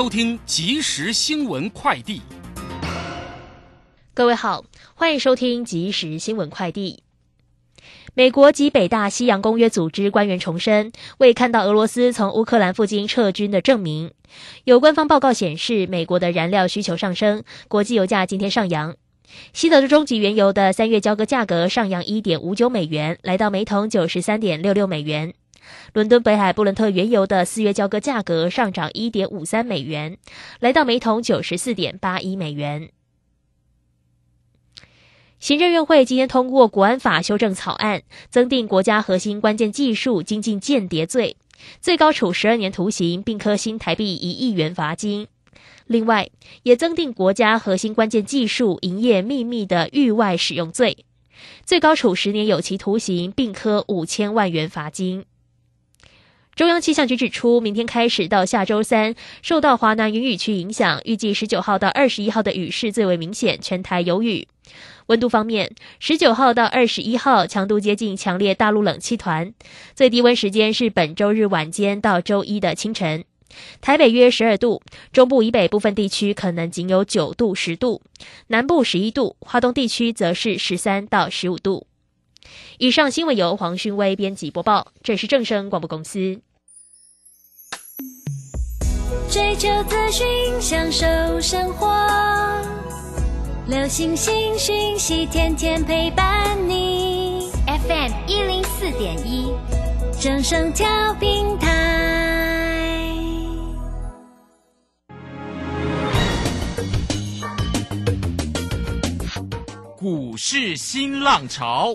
都听即时新闻快递。各位好，欢迎收听即时新闻快递。美国及北大西洋公约组织官员重申，未看到俄罗斯从乌克兰附近撤军的证明。有官方报告显示，美国的燃料需求上升，国际油价今天上扬。西德州中级原油的三月交割价格上扬一点五九美元，来到每桶九十三点六六美元。伦敦北海布伦特原油的四月交割价格上涨一点五三美元，来到每桶九十四点八一美元。行政院会今天通过国安法修正草案，增定国家核心关键技术精进间谍罪，最高处十二年徒刑，并科新台币一亿元罚金。另外，也增定国家核心关键技术营业秘密的域外使用罪，最高处十年有期徒刑，并科五千万元罚金。中央气象局指出，明天开始到下周三，受到华南云雨区影响，预计十九号到二十一号的雨势最为明显，全台有雨。温度方面，十九号到二十一号强度接近强烈大陆冷气团，最低温时间是本周日晚间到周一的清晨。台北约十二度，中部以北部分地区可能仅有九度、十度，南部十一度，华东地区则是十三到十五度。以上新闻由黄勋威编辑播报，这是正声广播公司。追求资讯，享受生活。流星星讯息，天天陪伴你。FM 一零四点一，正声调平台。股市新浪潮。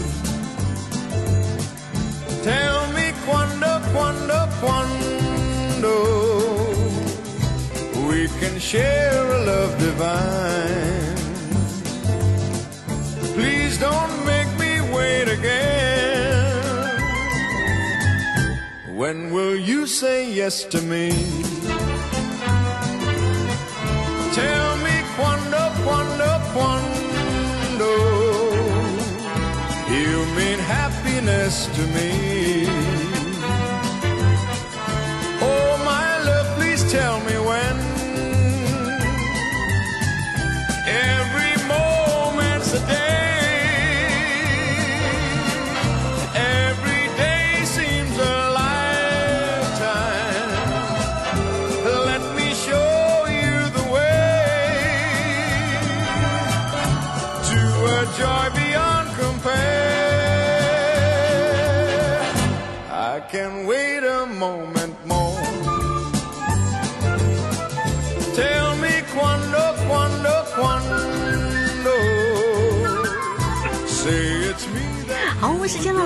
Tell me quando, quando, quando we can share a love divine. Please don't make me wait again. When will you say yes to me? Tell me quando, quando, quando you mean happiness to me.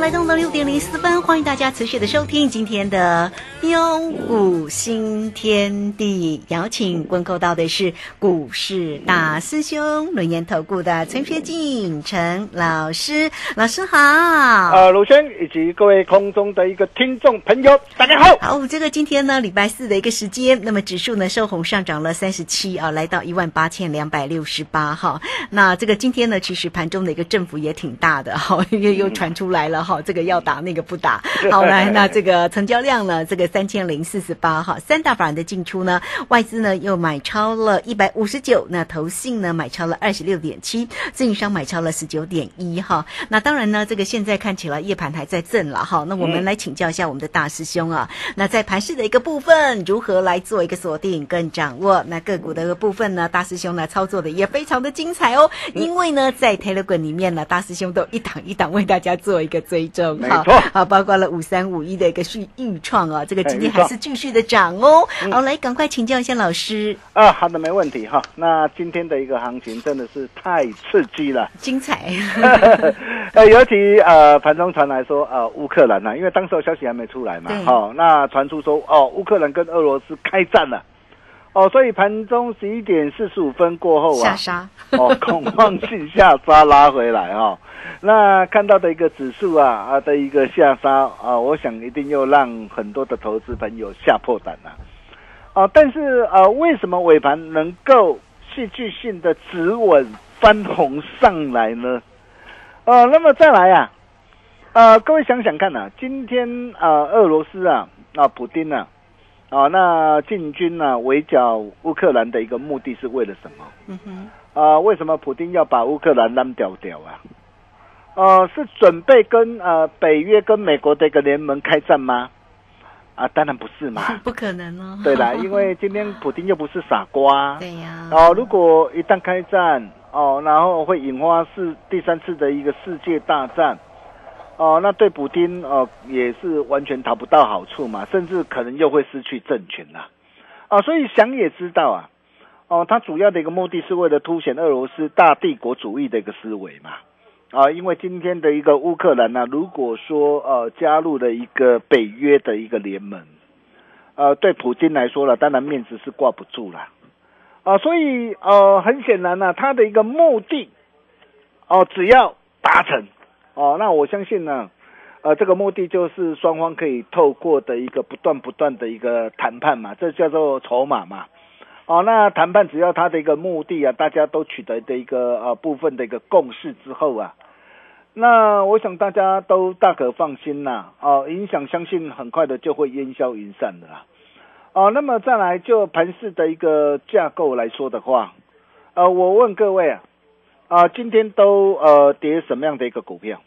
来到了六点零四分，欢迎大家持续的收听今天的标股新天地，邀请问候到的是股市大师兄轮研投顾的陈学进陈老师，老师好。呃，鲁轩以及各位空中的一个听众朋友，大家好。好，这个今天呢，礼拜四的一个时间，那么指数呢收红上涨了三十七啊，来到一万八千两百六十八哈。那这个今天呢，其实盘中的一个振幅也挺大的哈，又又传出来了哈，这个要打那个不打。好来，那这个成交量呢，这个三千零四十八哈，三大法人的进出呢，外资呢又买超了一百五十九，那投信呢买超了二十六点七，自营商买超了十九点一哈。那当然呢，这个现在看起来夜盘还在震了哈。那我们来请教一下我们的大师兄啊，那在盘市的一个部分，如何来做一个锁定跟掌握？那个股的一个部分呢，大师兄呢操作的也非常的精彩哦，因为呢在 Telegram 里面呢，大师兄都一档一档为大家做一个追踪哈，没错好，包括了五三五一的一个续预创啊，这个今天还是继续的涨哦。好，来赶快请教一下老师，啊，好的，没问题哈。那今天的一个行情真的是太刺激了，精彩，呃，尤其呃盘中传来说，呃，乌克兰呐、因为当时候消息还没出来嘛。好，哦，那传出说，哦，乌克兰跟俄罗斯开战了，哦，所以盘中十一点四十五分过后啊，下杀，哦，恐慌性下杀拉回来哦。那看到的一个指数啊啊的一个下杀啊，我想一定又让很多的投资朋友吓破胆了。啊，但是啊，为什么尾盘能够戏剧性的止稳翻红上来呢？呃，那么再来啊，呃，各位想想看呐、今天啊，俄罗斯啊啊，普丁啊啊，那进军啊围剿乌克兰的一个目的是为了什么？嗯哼，啊，为什么普京要把乌克兰扔掉掉啊？呃，是准备跟呃北约跟美国的一个联盟开战吗？啊，当然不是嘛。不可能哦。对啦，因为 今天普京又不是傻瓜。对呀，哦，如果一旦开战，哦，然后会引发世第三次的一个世界大战，哦，那对普丁哦也是完全讨不到好处嘛，甚至可能又会失去政权啦。啊，所以想也知道啊，哦，他主要的一个目的是为了凸显俄罗斯大帝国主义的一个思维嘛。啊，因为今天的一个乌克兰呢、如果说呃加入了一个北约的一个联盟，呃，对普京来说了，当然面子是挂不住了。啊，所以呃，很显然呢、他的一个目的，哦、只要达成，哦，那我相信呢，呃，这个目的就是双方可以透过的一个不断不断的一个谈判嘛，这叫做筹码嘛。哦，那谈判只要他的一个目的啊，大家都取得的一个呃部分的一个共识之后啊，那我想大家都大可放心啦。哦，影响相信很快的就会烟消云散的啦。哦，那么再来就盘市的一个架构来说的话，呃，我问各位啊，啊、今天都呃跌什么样的一个股票？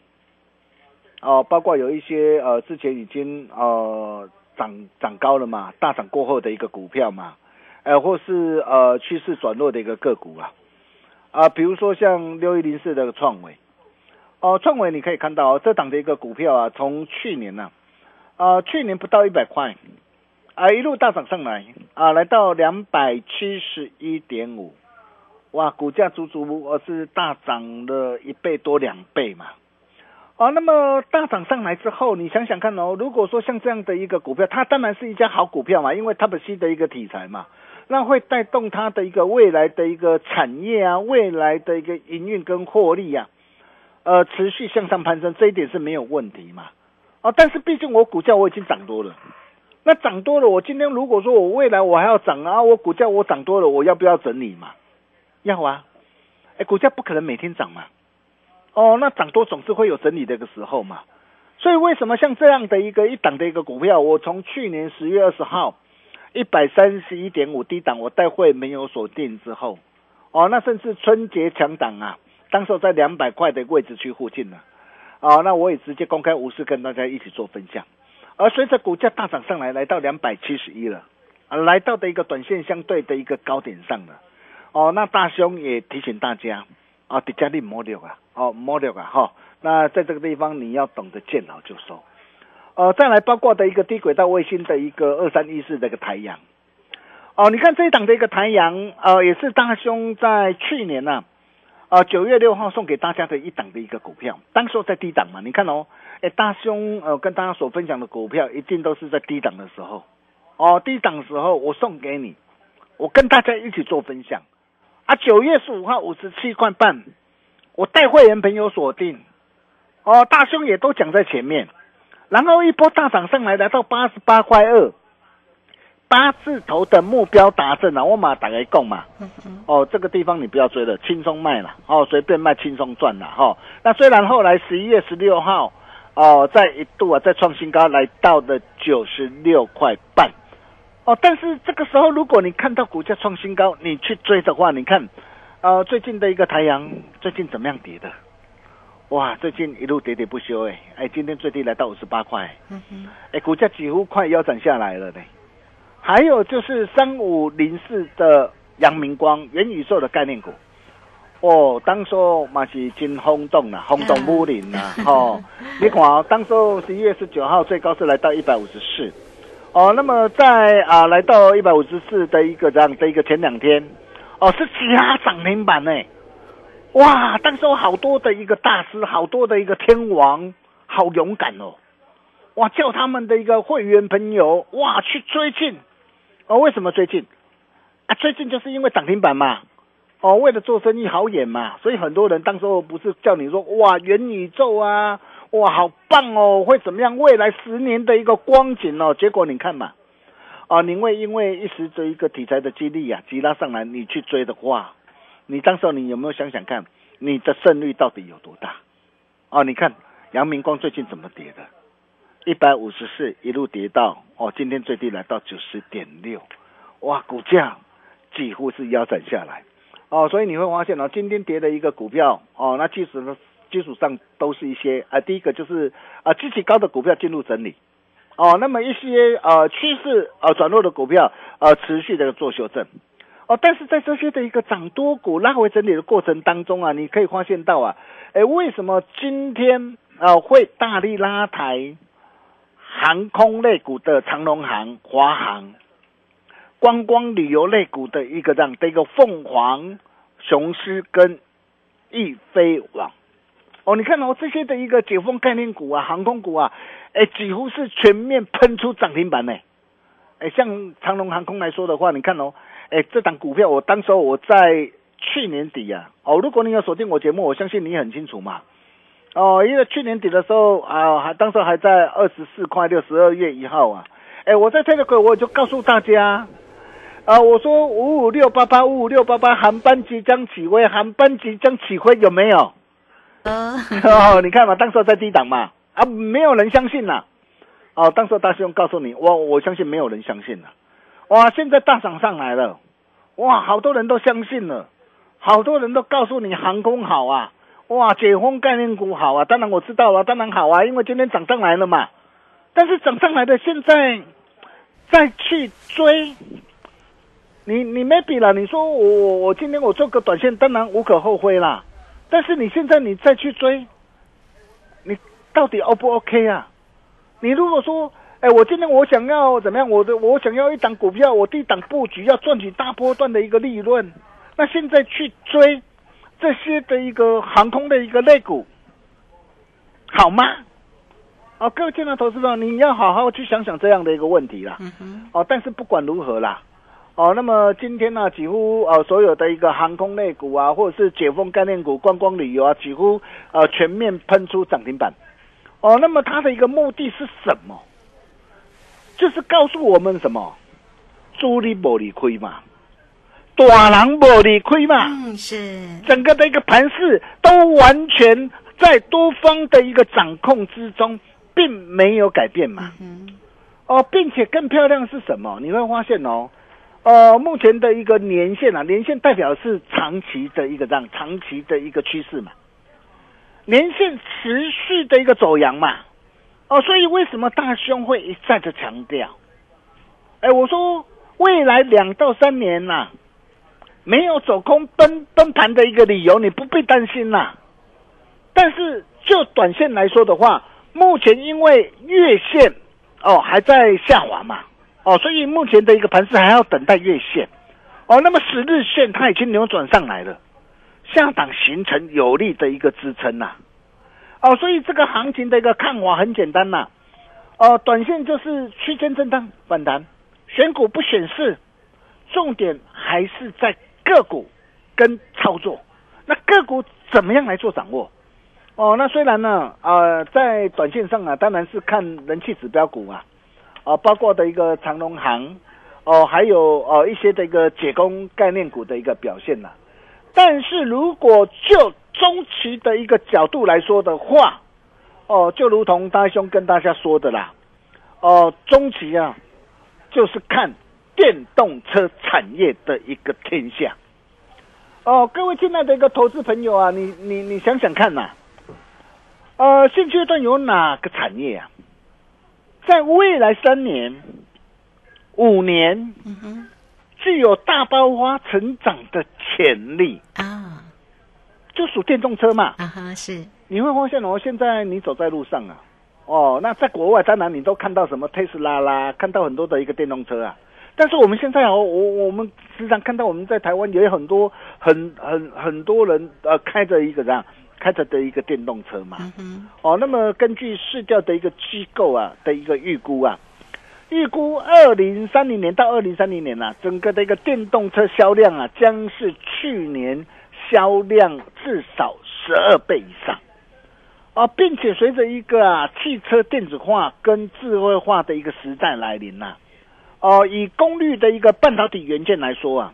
哦，包括有一些呃之前已经呃涨涨高了嘛，大涨过后的一个股票嘛，呃，或是呃趋势转弱的一个个股啊，啊、比如说像六一零四的创维，哦、创维你可以看到、这档的一个股票啊，从去年呢、啊，去年不到一百块。啊，一路大涨上来啊，来到两百七十一点五，哇，股价足足呃是大涨了一倍多两倍嘛。哦，那么大涨上来之后，你想想看哦，如果说像这样的一个股票，它当然是一家好股票嘛，因为它本身的一个题材嘛，那会带动它的一个未来的一个产业啊，未来的一个营运跟获利啊，呃，持续向上攀升，这一点是没有问题嘛。哦，但是毕竟我股价我已经涨多了。那涨多了，我今天如果说我未来我还要涨啊，我股价我涨多了，我要不要整理嘛？要啊，哎，股价不可能每天涨嘛。哦，那涨多总是会有整理的一个时候嘛。所以为什么像这样的一个一档的一个股票，我从去年十月二十号一百三十一点五低档，我带会没有锁定之后，哦，那甚至春节强档啊，当时在两百块的位置区附近呢，哦，那我也直接公开无私跟大家一起做分享。而随着股价大涨上来，来到两百七十一了，啊，来到的一个短线相对的一个高点上了。哦，那大兄也提醒大家，啊，底价力摸六啊，哦，摸六啊，哈、那在这个地方你要懂得见好就收。呃，再来包括的一个低轨道卫星的一个二三一四的一个台阳。哦，你看这一档的一个台阳，呃，也是大兄在去年呐、啊，九月六号送给大家的一档的一个股票，当时候在低档嘛，你看哦，哎，大兄呃跟大家所分享的股票一定都是在低档的时候，哦，低档时候我送给你，我跟大家一起做分享，啊，九月十五号五十七块半，我带会员朋友锁定，哦，大兄也都讲在前面，然后一波大涨上来，来到八十八块二，八字头的目标达成了，我马打来共嘛。哦，这个地方你不要追了，轻松卖了，哦，随便卖轻松赚了哈、哦。那虽然后来十一月十六号，哦，在一度啊，再创新高来到了九十六块半。哦，但是这个时候，如果你看到股价创新高，你去追的话，你看，呃，最近的一个太阳最近怎么样跌的？哇，最近一路喋喋不休，哎哎，今天最低来到五十八块，哎，股价几乎快腰斩下来了呢。还有就是三五零四的阳明光元宇宙的概念股，哦，当初嘛是真轰动啦，轰动武林啦，哦，你看哦，当初十一月十九号最高是来到一百五十四，哦，那么在啊来到一百五十四的一个这样的一个前两天，哦是加涨停板呢。哇！当时有好多的一个大师，好多的一个天王，好勇敢哦！哇，叫他们的一个会员朋友哇去追进哦。为什么追进啊？追进就是因为涨停板嘛。哦，为了做生意好演嘛，所以很多人当时候不是叫你说哇元宇宙啊，哇好棒哦，会怎么样？未来十年的一个光景哦。结果你看嘛，啊，你会因为一时的一个题材的激励啊，急拉上来，你去追的话。你当时你有没有想想看，你的胜率到底有多大？哦，你看阳明光最近怎么跌的？一百五十四一路跌到哦，今天最低来到九十点六，哇，股价几乎是腰斩下来哦，所以你会发现哦，今天跌的一个股票哦，那即使呢基础上都是一些啊，第一个就是啊，极高的股票进入整理哦，那么一些呃趋势呃转弱的股票呃持续的做修正。哦，但是在这些的一个涨多股拉回整理的过程当中啊，你可以发现到啊，哎，为什么今天啊会大力拉抬航空类股的长龙航、华航，观光旅游类股的一个这样的一个凤凰、雄狮跟易飞网？哦，你看哦，这些的一个解封概念股啊，航空股啊，哎，几乎是全面喷出涨停板呢。哎，像长龙航空来说的话，你看哦。哎，这档股票，我当时我在去年底呀，哦，如果你有锁定我节目，我相信你很清楚嘛，哦，因为去年底的时候啊，还当时还在二十四块六，十二月一号啊，哎，我在推的股，我就告诉大家，啊，我说五五六八八五五六八八，航班即将起飞，航班即将起飞，有没有？哦，你看嘛，当时在低档嘛，啊，没有人相信呐，哦，当时大师兄告诉你，我我相信没有人相信了。哇！现在大涨上来了，哇！好多人都相信了，好多人都告诉你航空好啊，哇！解封概念股好啊，当然我知道了，当然好啊，因为今天涨上来了嘛。但是涨上来的现在再去追，你你没比了。你说我我我今天我做个短线，当然无可厚非啦。但是你现在你再去追，你到底 O 不 OK 啊？你如果说。哎，我今天我想要怎么样？我的我想要一档股票，我第一档布局要赚取大波段的一个利润。那现在去追这些的一个航空的一个类股，好吗？哦，各位见到投资者，你要好好去想想这样的一个问题啦。哦，但是不管如何啦，哦，那么今天呢，几乎呃所有的一个航空类股啊，或者是解封概念股、观光旅游啊，几乎呃全面喷出涨停板。哦，那么它的一个目的是什么？就是告诉我们什么，主力不理亏嘛，大人不理亏嘛，嗯，是整个的一个盘势都完全在多方的一个掌控之中，并没有改变嘛，嗯，哦，并且更漂亮是什么？你会发现哦，呃，目前的一个年线啊，年线代表是长期的一个这样长期的一个趋势嘛，年线持续的一个走阳嘛。哦，所以为什么大兄会一再的强调？哎，我说未来两到三年呐，没有走空崩崩盘的一个理由，你不必担心呐。但是就短线来说的话，目前因为月线哦还在下滑嘛，哦，所以目前的一个盘势还要等待月线。哦，那么十日线它已经扭转上来了，下档形成有力的一个支撑呐。哦，所以这个行情的一个看法很简单呐，哦，短线就是区间震荡反弹，选股不显示，重点还是在个股跟操作。那个股怎么样来做掌握？哦，那虽然呢，呃，在短线上啊，当然是看人气指标股啊，啊，包括的一个长隆行，哦，还有哦一些的一个解工概念股的一个表现呐。但是如果就中期的一个角度来说的话，哦，就如同大兄跟大家说的啦，哦，中期啊，就是看电动车产业的一个天下。哦，各位亲爱的一个投资朋友啊，你你你想想看呐、呃，现阶段有哪个产业啊，在未来三年、五年嗯，具有大爆发成长的潜力？啊就属电动车嘛。啊哈，是，你会发现哦，现在你走在路上啊，哦，那在国外当然你都看到什么特斯拉啦，看到很多的一个电动车啊。但是我们现在哦，我我们时常看到我们在台湾也有很多很很很多人呃开着一个这样开着的一个电动车嘛。嗯，哦，那么根据市调的一个机构啊的一个预估啊，预估二零三零年到二零三零年啊，整个的一个电动车销量啊，将是去年销量至少十二倍以上。啊，并且随着一个啊汽车电子化跟智慧化的一个时代来临呐、哦、以功率的一个半导体元件来说啊，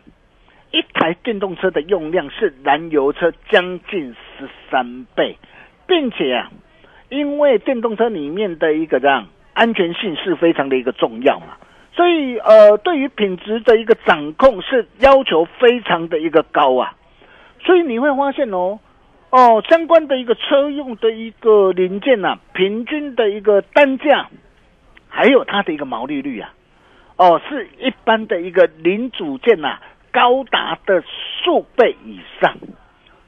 一台电动车的用量是燃油车将近十三倍，并且啊，因为电动车里面的一个这样安全性是非常的一个重要嘛，所以呃，对于品质的一个掌控是要求非常的一个高啊，所以你会发现哦。哦，相关的一个车用的一个零件呐、平均的一个单价，还有它的一个毛利率啊，哦，是一般的一个零组件呐、高达的数倍以上。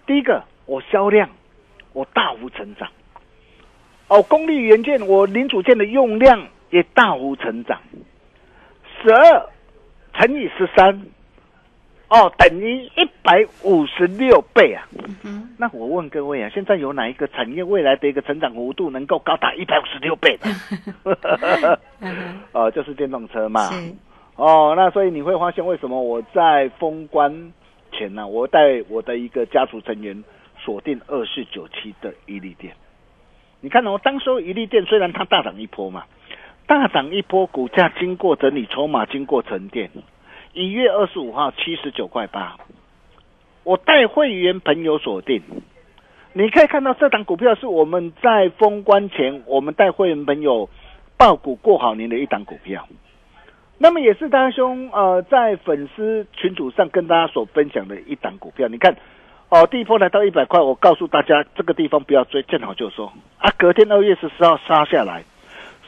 第一个，我销量我大幅成长，哦，功率元件我零组件的用量也大幅成长，十二乘以十三，哦，等于一百五十六倍啊。嗯，那我问各位啊，现在有哪一个产业未来的一个成长幅度能够高达一百五十六倍的？哦，就是电动车嘛。哦，那所以你会发现为什么我在封关前呢、我带我的一个家族成员锁定二四九七的一利店。你看哦，当时候一利店虽然它大涨一波嘛，大涨一波，股价经过整理，筹码经过沉淀，一月二十五号七十九块八，我带会员朋友锁定。你可以看到这档股票是我们在封关前，我们带会员朋友爆股过好年的一档股票。那么也是大兄呃在粉丝群组上跟大家所分享的一档股票。你看哦，第一波来到一百块，我告诉大家这个地方不要追，见好就收啊。隔天二月十四号杀下来，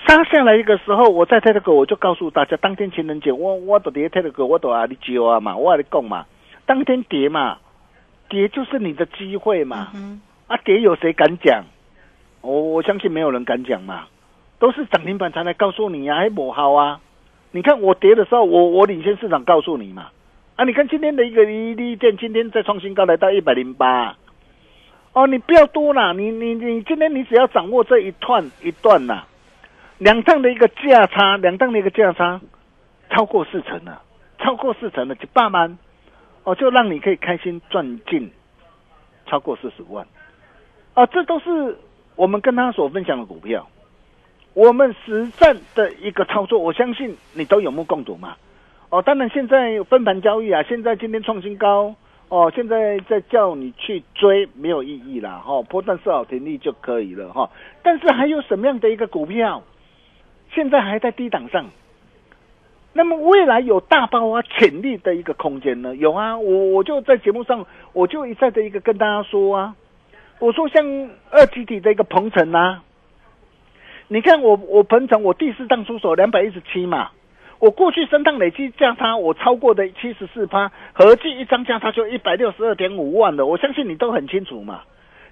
杀下来一个时候，我在 t e l 我就告诉大家，当天情人节我我都跌 t e l 我都啊你教啊嘛，我跟你讲嘛，当天跌嘛，跌就是你的机会嘛。嗯啊，跌有谁敢讲？我我相信没有人敢讲嘛，都是涨停板才来告诉你啊，还不好啊。你看我跌的时候，我我领先市场告诉你嘛。啊，你看今天的一个一利电，今天再创新高来到一百零八。哦，你不要多啦，你你你今天你只要掌握这一段一段呐，两档的一个价差，两档的一个价差超过四成了，超过四成了，就八万，哦，就让你可以开心赚进超过四十万。啊，这都是我们跟他所分享的股票，我们实战的一个操作，我相信你都有目共睹嘛。哦，当然现在分盘交易啊，现在今天创新高，哦，现在在叫你去追没有意义啦，哈、哦，波段设好停利就可以了哈、但是还有什么样的一个股票，现在还在低档上？那么未来有大爆发潜力的一个空间呢？有啊，我我就在节目上，我就一再的一个跟大家说啊，我说像二级体的一个鹏程啊，你看我我鹏程我第四档出手两百一十七嘛，我过去升档累计价差我超过的七十四趴，合计一张价差就一百六十二点五万了，我相信你都很清楚嘛。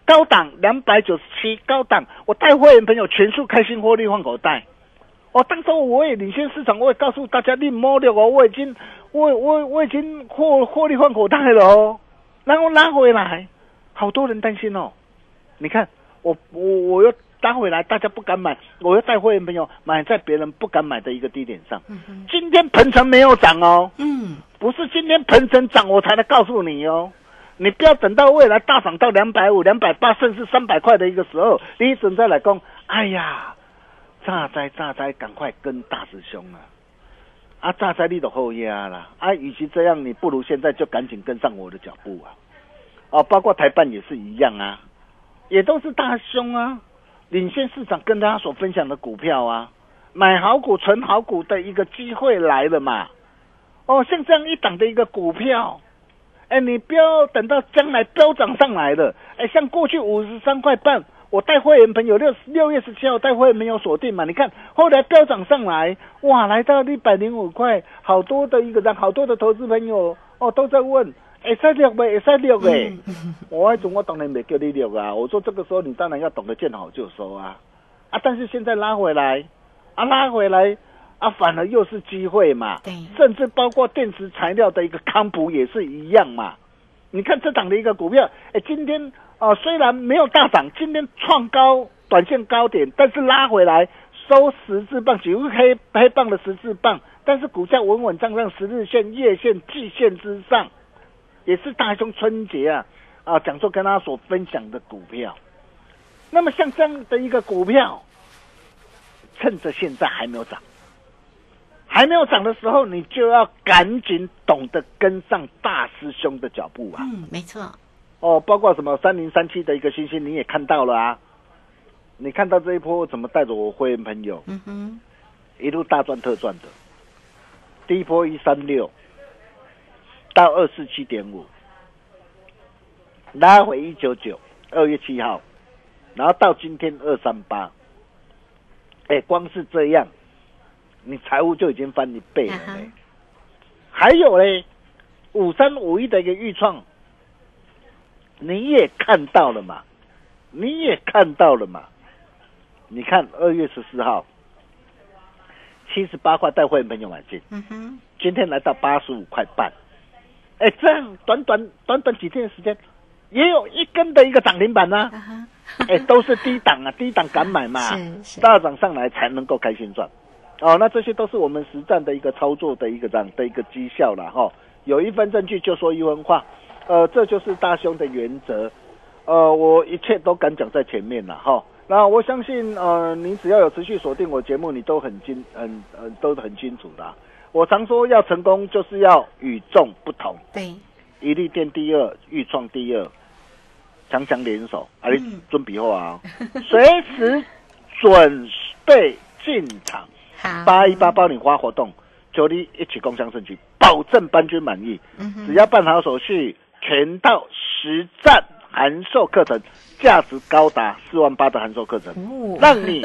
高档两百九十七，高档我带会员朋友全数开心获利换口袋。哦，当时我也领先市场，我也告诉大家，你摸了我，我已经我我我已经获获利换口袋了哦，然后拉回来，好多人担心哦。你看，我我我又拉回来，大家不敢买，我又带会员朋友买在别人不敢买的一个低点上。今天鹏程没有涨哦，嗯，不是今天鹏程涨我才来告诉你哦。你不要等到未来大涨到两百五、两百八，甚至三百块的一个时候，你准再来讲，哎呀，炸灾炸灾，赶快跟大师兄啊！啊，炸灾你都后压啦！啊，与其这样，你不如现在就赶紧跟上我的脚步啊！哦，包括台办也是一样啊，也都是大兄啊。领先市场跟大家所分享的股票啊，买好股、存好股的一个机会来了嘛。哦，像这样一档的一个股票，哎，你不要等到将来飙涨上来了，哎，像过去五十三块半，我带会员朋友六六月十七号带会员朋友锁定嘛，你看后来飙涨上来，哇，来到一百零五块，好多的一个人好多的投资朋友哦都在问，会使六呗，会使六呗，我那种我当然没叫你六啊，我说这个时候你当然要懂得见好就收啊，啊，但是现在拉回来，啊拉回来。啊，反而又是机会嘛，对，甚至包括电池材料的一个康普也是一样嘛。你看这档的一个股票，哎，今天啊虽然没有大涨，今天创高短线高点，但是拉回来收十字棒，几乎黑黑棒的十字棒，但是股价稳稳站上十日线、月线、季线之上，也是大兄春节啊啊讲座跟大家所分享的股票。那么像这样的一个股票，趁着现在还没有涨。还没有涨的时候，你就要赶紧懂得跟上大师兄的脚步啊！嗯，没错。哦，包括什么三零三七的一个星星，你也看到了啊。你看到这一波怎么带着我会员朋友，嗯哼，一路大赚特赚的。第一波一三六到二四七点五，拉回一九九，二月七号，然后到今天二三八。哎，光是这样。你财务就已经翻一倍了嘞，还有嘞，五三五一的一个预创，你也看到了嘛？你也看到了嘛？你看二月十四号，七十八块带会员朋友买进，嗯哼，今天来到八十五块半，哎，这样短短短短几天的时间，也有一根的一个涨停板呢，哎，都是低档啊，低档敢买嘛，大涨上来才能够开心赚。哦，那这些都是我们实战的一个操作的一个这样的一个绩效了哈。有一份证据就说一分话，呃，这就是大兄的原则。呃，我一切都敢讲在前面了哈。那我相信，呃，你只要有持续锁定我节目，你都很清，很呃，都很清楚的。我常说要成功就是要与众不同。对，一力电第二，预创第二，强强联手，啊，你准备好啊，随时准备进场。八一八包你花活动，求你一起共享升级，保证班军满意。只要办好手续，全套实战函授课程，价值高达四万八的函授课程，让你。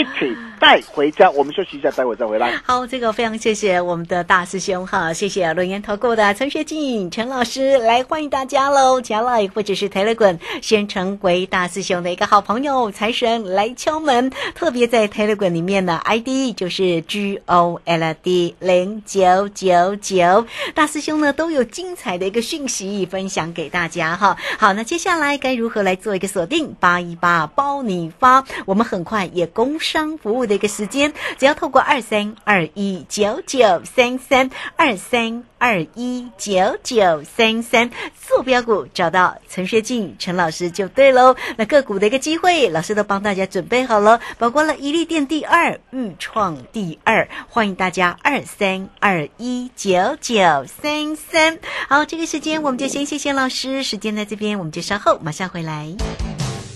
一起带回家，我们休息一下，待会再回来。好，这个非常谢谢我们的大师兄哈，谢谢轮研投顾的陈学静陈老师来欢迎大家喽，加来或者是 Telegram 先成为大师兄的一个好朋友，财神来敲门，特别在 Telegram 里面呢，ID 就是 G O L D 零九九九，大师兄呢都有精彩的一个讯息分享给大家哈。好，那接下来该如何来做一个锁定？八一八包你发，我们很快也公。商服务的一个时间，只要透过二三二一九九三三二三二一九九三三坐标股找到陈学静陈老师就对喽。那个股的一个机会，老师都帮大家准备好了，包括了伊利店第二、豫创第二，欢迎大家二三二一九九三三。好，这个时间我们就先谢谢老师，时间在这边，我们就稍后马上回来。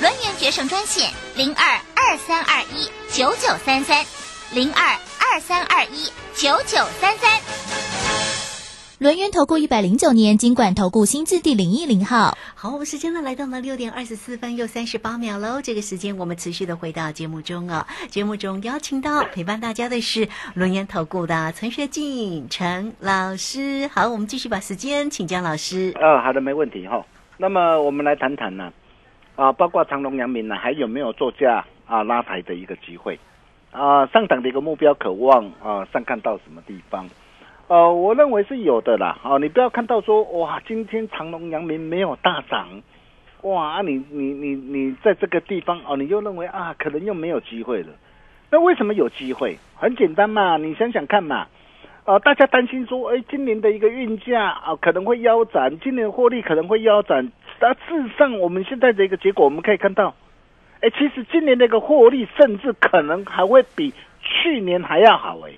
轮源决胜专线零二二三二一九九三三零二二三二一九九三三。轮源投顾一百零九年金管投顾新字第零一零号。好，我们时间呢来到了六点二十四分又三十八秒喽。这个时间我们持续的回到节目中哦，节目中邀请到陪伴大家的是轮研投顾的陈学进陈老师。好，我们继续把时间请江老师。呃，好的，没问题哈。那么我们来谈谈呢，啊，啊包括长隆、阳明呢，还有没有作价啊拉抬的一个机会？啊，上档的一个目标渴望啊，上看到什么地方？呃，我认为是有的啦。哦，你不要看到说哇，今天长隆、阳明没有大涨，哇，你你你你在这个地方哦，你又认为啊，可能又没有机会了。那为什么有机会？很简单嘛，你想想看嘛。呃，大家担心说，哎，今年的一个运价啊可能会腰斩，今年获利可能会腰斩。但事实上，我们现在的一个结果，我们可以看到，哎，其实今年的一个获利，甚至可能还会比去年还要好哎。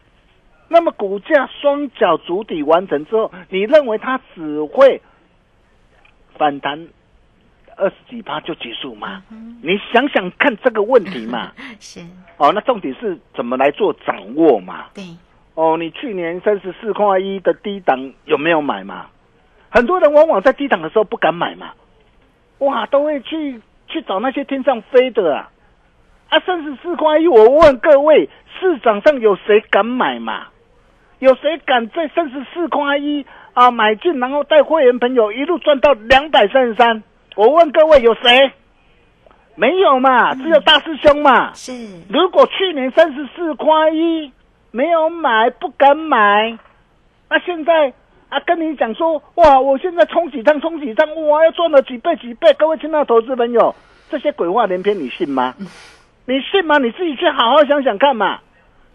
那么股价双脚足底完成之后，你认为它只会反弹二十几趴就结束吗？你想想看这个问题嘛。是哦，那重点是怎么来做掌握嘛？对，哦，你去年三十四块一的低档有没有买嘛？很多人往往在低档的时候不敢买嘛，哇，都会去去找那些天上飞的啊！啊，三十四块一，我问各位，市场上有谁敢买嘛？有谁敢在三十四块一啊买进，然后带会员朋友一路赚到两百三十三？我问各位，有谁？没有嘛，只有大师兄嘛。是如果去年三十四块一没有买，不敢买，那现在啊跟你讲说，哇，我现在冲几趟冲几趟，哇，要赚了几倍几倍。各位亲爱的投资朋友，这些鬼话连篇，你信吗？你信吗？你自己去好好想想看嘛。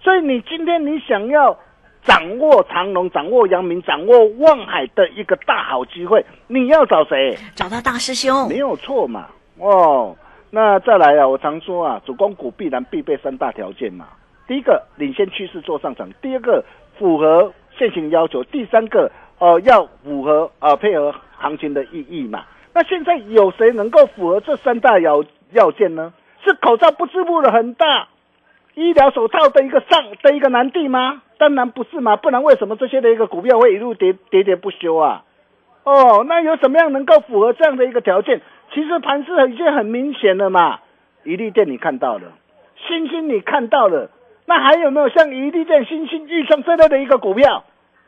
所以你今天你想要掌握长隆、掌握阳明、掌握望海的一个大好机会，你要找谁？找到大师兄没，有错嘛。哦，那再来啊，我常说啊，主攻股必然必备三大条件嘛。第一个，领先趋势做上涨；第二个，符合现行要求；第三个，呃，要符合呃配合行情的意义嘛。那现在有谁能够符合这三大要要件呢？是口罩不织布的很大，医疗手套的一个上的一个难题吗？当然不是嘛，不然为什么这些的一个股票会一路跌跌跌不休啊？哦，那有什么样能够符合这样的一个条件？其实盘势已经很明显了嘛，一利店你看到了，星星你看到了，那还有没有像一利店、星星、预创这类的一个股票？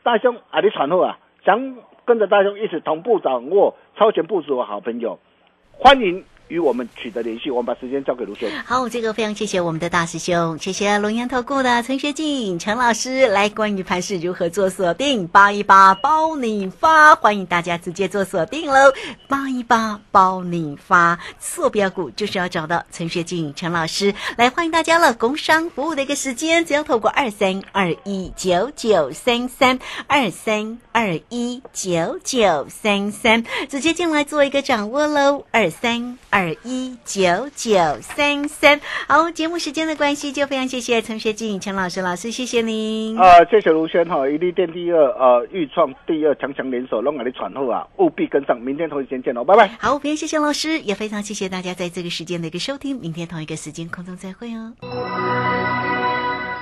大兄啊，你传后啊，想跟着大兄一起同步掌握超前部署的好朋友，欢迎与我们取得联系。我们把时间交给卢轩。好，这个非常谢谢我们的大师兄，谢谢龙岩投顾的陈学进陈老师来关于盘势如何做锁定，八一八包你发，欢迎大家直接做锁定喽，八一八包你发，坐标股就是要找到陈学进陈老师来，欢迎大家了。工商服务的一个时间，只要透过二三二一九九三三二三二一九九三三直接进来做一个掌握喽，二三二一九九三三。好，节目时间的关系，就非常谢谢陈学静陈老师老师，谢谢您。啊，谢谢卢轩哈，一利店第二，呃，豫创第二，强强联手，让我的传后啊，务必跟上，明天同一时间见喽，拜拜。好，非常谢谢老师，也非常谢谢大家在这个时间的一个收听，明天同一个时间空中再会哦。